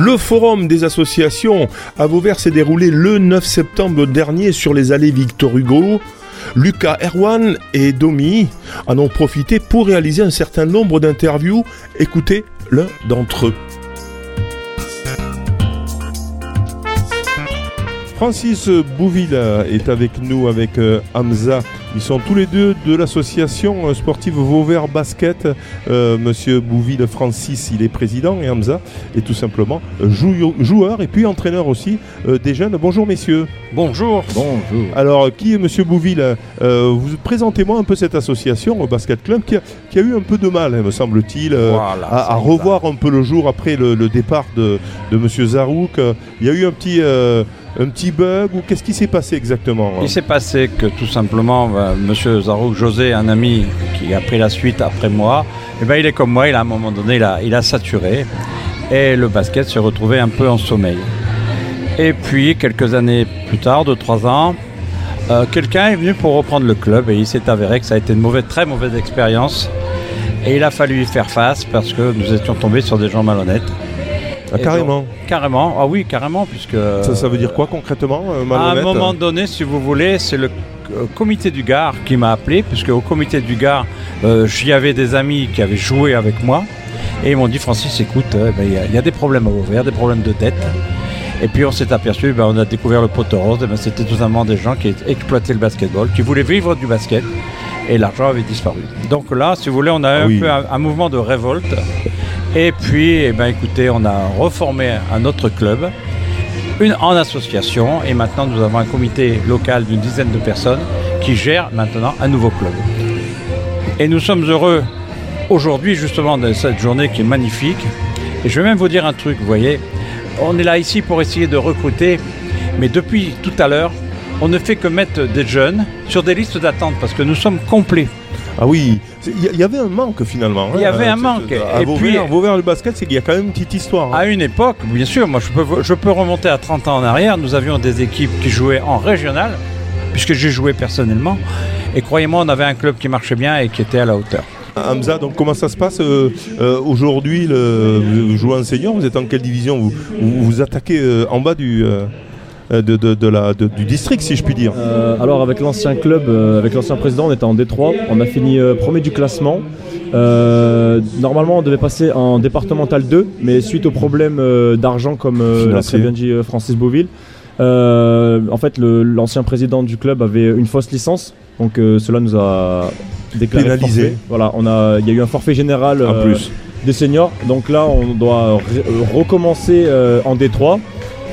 Le forum des associations à Vauvert s'est déroulé le 9 septembre dernier sur les allées Victor Hugo. Lucas Erwan et Domi en ont profité pour réaliser un certain nombre d'interviews. Écoutez l'un d'entre eux. Francis Bouville est avec nous, avec euh, Hamza. Ils sont tous les deux de l'association sportive Vauvert Basket. Euh, Monsieur Bouville Francis, il est président et Hamza est tout simplement joueur et puis entraîneur aussi euh, des jeunes. Bonjour messieurs. Bonjour. Bonjour. Alors, qui est Monsieur Bouville Vous présentez-moi un peu cette association, au Basket Club, qui a, eu un peu de mal, hein, me semble-t-il, à, revoir un peu le jour après le, départ de, de Monsieur Zarouk. Il y a eu un petit un petit bug ou qu'est-ce qui s'est passé exactement Il s'est passé que tout simplement, M. Monsieur Zarouk José, un ami qui a pris la suite après moi, eh ben, il est comme moi, il a, à un moment donné, il a, saturé et le basket s'est retrouvé un peu en sommeil. Et puis, quelques années plus tard, de trois ans, euh, quelqu'un est venu pour reprendre le club et il s'est avéré que ça a été une mauvaise, très mauvaise expérience. Et il a fallu y faire face parce que nous étions tombés sur des gens malhonnêtes. Ah, carrément. carrément, ah oui, carrément, puisque. Ça, veut dire quoi concrètement euh, À un moment donné, si vous voulez, c'est le euh, comité du Gard qui m'a appelé, puisque au comité du Gard, euh, j'y avais des amis qui avaient joué avec moi, et ils m'ont dit Francis, écoute, ben, il y, a des problèmes à ouvrir, des problèmes de dette. Et puis on s'est aperçu, ben, on a découvert le poteau rose, ben, c'était tout simplement des gens qui exploitaient le basketball, qui voulaient vivre du basket, et l'argent avait disparu. Donc là, si vous voulez, on a un peu un mouvement de révolte. Et puis, eh ben, écoutez, on a reformé un autre club une, en association et maintenant nous avons un comité local d'une dizaine de personnes qui gère maintenant un nouveau club. Et nous sommes heureux aujourd'hui justement de cette journée qui est magnifique. Et je vais même vous dire un truc, vous voyez, on est là ici pour essayer de recruter, mais depuis tout à l'heure, on ne fait que mettre des jeunes sur des listes d'attente parce que nous sommes complets. Ah oui, il y, avait un manque finalement. Il y avait hein, un manque. et puis, Vauvert le basket, c'est qu'il y a quand même une petite histoire. Hein. À une époque, bien sûr, moi je peux, je peux remonter à 30 ans en arrière, nous avions des équipes qui jouaient en régional, puisque j'ai joué personnellement. Et croyez-moi, on avait un club qui marchait bien et qui était à la hauteur. Hamza, donc comment ça se passe euh, euh, aujourd'hui Vous jouez en senior, vous êtes en quelle division vous, vous, attaquez euh, en bas du, euh, de, la, du district, si je puis dire euh, Alors, avec l'ancien club, euh, avec l'ancien président, on était en Détroit. On a fini premier du classement. normalement, on devait passer en départemental 2, mais suite aux problèmes d'argent, comme l'a très bien dit Francis Beauville, en fait, l'ancien président du club avait une fausse licence, donc cela nous a déclaré pénalisé. Voilà, on a, il y a eu un forfait général des seniors, donc là, on doit recommencer en Détroit.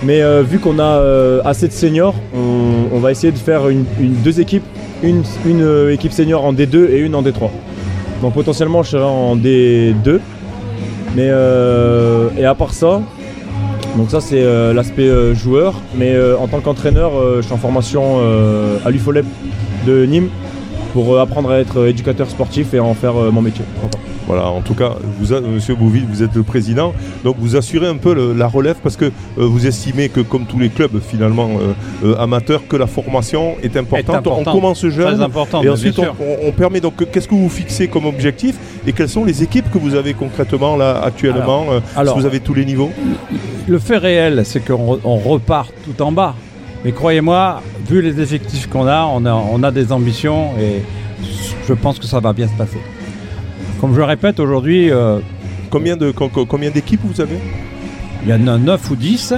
Mais euh, vu qu'on a euh, assez de seniors, on, va essayer de faire une, deux équipes, une, euh, équipe senior en D2 et une en D3. Donc potentiellement je serai en D2. Mais et à part ça, donc ça c'est l'aspect joueur. Mais en tant qu'entraîneur, je suis en formation à l'UFOLEB de Nîmes pour apprendre à être éducateur sportif et en faire mon métier. Voilà, en tout cas, vous, Monsieur Bouville, vous êtes le président, donc vous assurez un peu la relève parce que euh, vous estimez que, comme tous les clubs finalement euh, euh, amateurs, que la formation est importante. On commence jeune important, et ensuite on, permet. Donc, qu'est-ce que vous fixez comme objectif et quelles sont les équipes que vous avez concrètement là actuellement alors, vous avez tous les niveaux? Le fait réel, c'est qu'on repart tout en bas. Mais croyez-moi, vu les effectifs qu'on a, on a, on a des ambitions et je pense que ça va bien se passer. Comme je le répète aujourd'hui. Euh, combien, de, combien d'équipes vous avez? Il y en a 9 ou 10.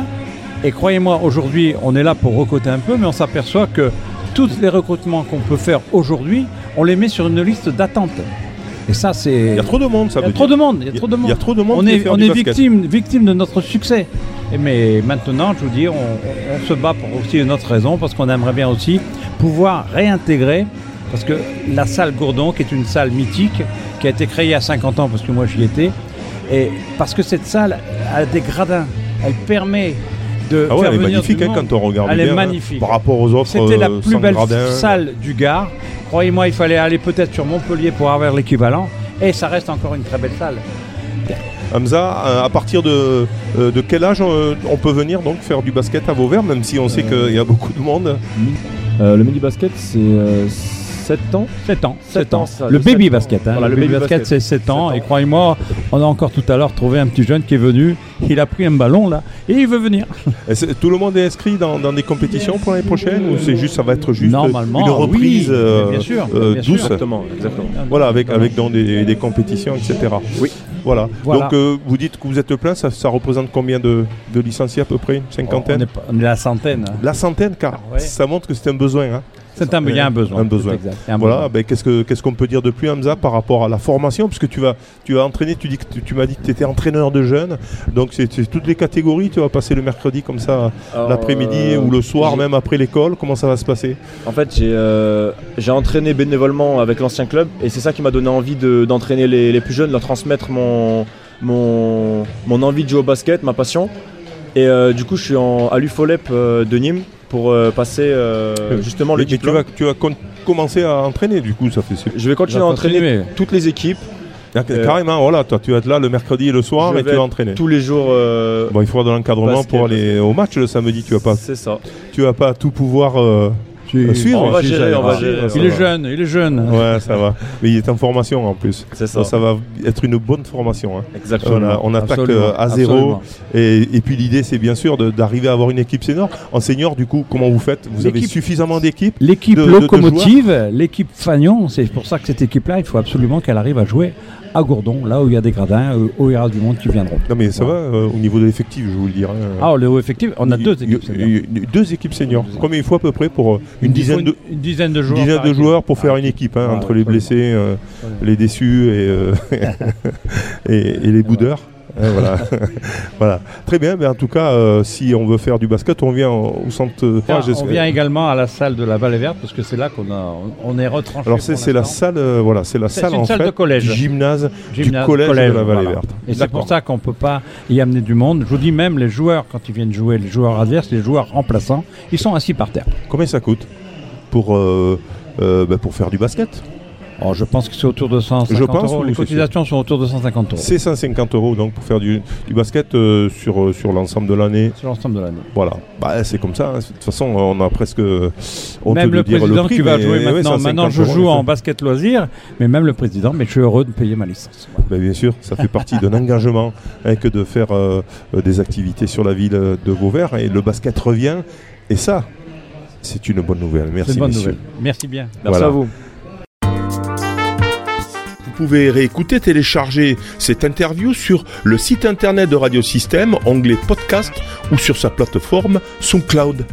Et croyez-moi, aujourd'hui, on est là pour recruter un peu, mais on s'aperçoit que tous les recrutements qu'on peut faire aujourd'hui, on les met sur une liste d'attente. Et ça, c'est. Il y a trop de monde, ça Il y a trop de monde. Il y a trop de monde. Il y a trop de monde. On est, on est victime, victime de notre succès. Et mais maintenant, je vous dis, on, on se bat pour aussi une autre raison, parce qu'on aimerait bien aussi pouvoir réintégrer parce que la salle Gourdon, qui est une salle mythique, qui a été créée il y a 50 ans, parce que moi j'y étais, et parce que cette salle a des gradins, elle permet de ah ouais, elle est magnifique hein, quand on regarde elle est hein, magnifique. par rapport aux autres. C'était la euh, plus belle salle du Gard. Croyez-moi, il fallait aller peut-être sur Montpellier pour avoir l'équivalent, et ça reste encore une très belle salle. Hamza, euh, à partir de, euh, de quel âge on peut venir donc faire du basket à Vauvert, même si on sait qu'il y a beaucoup de monde? Le mini basket, c'est 7 ans 7 ans. 7 ans, ça, le baby sept ans. basket. hein. Voilà, le, le baby baby basket, basket. c'est 7 ans. Et croyez-moi, on a encore tout à l'heure trouvé un petit jeune qui est venu. Il a pris un ballon là et il veut venir. Tout le monde est inscrit dans, dans des compétitions pour l'année prochaine ou c'est juste ça va être juste Normalement, une reprise oui, euh, bien sûr, euh, bien sûr. douce? Exactement, exactement. Voilà, avec, avec dans des, des compétitions, etc. Oui. Voilà. Voilà. Donc euh, vous dites que vous êtes plein, ça, ça représente combien de, de licenciés à peu près? Une On cinquantaine est, on est la centaine. La centaine, car Ah ouais. ça montre que c'est un besoin. hein. C'est un, il y a un besoin. Un besoin. un Voilà, besoin. ben, qu'est-ce que- qu'est-ce qu'on peut dire de plus, Hamza, par rapport à la formation? Puisque tu vas, tu vas entraîner, tu, dis que tu, tu m'as dit que tu étais entraîneur de jeunes, donc c'est toutes les catégories, tu vas passer le mercredi comme ça, l'après-midi euh, ou le soir, même après l'école, comment ça va se passer? En fait, j'ai euh, j'ai entraîné bénévolement avec l'ancien club et c'est ça qui m'a donné envie de- d'entraîner les, les plus jeunes, leur transmettre mon, mon, mon envie de jouer au basket, ma passion. Et euh, du coup, je suis en, à l'UFOLEP euh, de Nîmes pour euh, passer euh, justement le Mais tu diplôme. vas, tu vas con- commencer à entraîner, du coup, ça fait... Je vais continuer à entraîner continuer. toutes les équipes Euh, Carrément, voilà, toi, tu vas être là le mercredi et le soir je et tu vas entraîner. tous les jours. euh, Bon, il faudra de l'encadrement Basket, pour aller au match le samedi. Tu vas pas, c'est ça. tu vas pas tout pouvoir euh, Tu- suivre. On va tu- gérer, on va Ah, gérer. Il est jeune, il est jeune. Ouais, ça va. Mais il est en formation en plus. C'est Ça. ça. va être une bonne formation. hein. Exactement. Voilà, on attaque Absolument, euh, à zéro. Et, et puis l'idée, c'est bien sûr de- d'arriver à avoir une équipe senior. En senior, du coup, comment vous faites? Vous avez suffisamment d'équipes L'équipe locomotive, l'équipe Fagnon, c'est pour ça que cette équipe-là, il faut absolument qu'elle arrive à jouer à Gourdon, là où il y a des gradins, euh, où il y aura du monde qui viendront. Non, mais ça va euh, au niveau de l'effectif, je vous le dire. hein. Ah, le haut effectif, on a deux équipes. seniors. Deux équipes seniors. Combien il faut à peu près pour une dizaine de, une dizaine de joueurs. dizaine par de équipe. joueurs pour faire Ah, une équipe, hein, Ouais, entre les blessés, euh, les déçus et, euh, et, et les boudeurs. Hein, voilà. voilà. Très bien, mais en tout cas, euh, si on veut faire du basket, on vient au centre. Ah, on vient également à la salle de la Vallée Verte parce que c'est là qu'on a, on est retranché. Alors c'est la salle, euh, voilà, c'est la salle une en salle fait de collège. du gymnase, Gymnase, du collège, de la Vallée voilà. Verte. Et c'est pour ça qu'on peut pas y amener du monde. Je vous dis même les joueurs quand ils viennent jouer, les joueurs adverses, les joueurs remplaçants, ils sont assis par terre. Combien ça coûte pour euh, euh, bah, pour faire du basket? Je pense que c'est autour de 150 Je pense, euros. Les cotisations sont autour de 150 euros. C'est 150 euros donc pour faire du, du basket euh, sur euh, sur l'ensemble de l'année. C'est l'ensemble de l'année. Voilà, bah, c'est comme ça. hein. De toute façon, on a presque honte Même de le dire président prix, qui va jouer maintenant, 150 maintenant je joue en basket loisir, mais même le président, mais je suis heureux de payer ma licence. Voilà. Ben, bien sûr, ça fait partie d'un engagement hein, que de faire euh, des activités sur la ville de Vauvert et le basket revient. Et ça, c'est une bonne nouvelle. Merci. C'est une bonne nouvelle. Merci bien. Merci Voilà. à vous. Vous pouvez réécouter, télécharger cette interview sur le site internet de Radio Système, onglet podcast ou sur sa plateforme SoundCloud.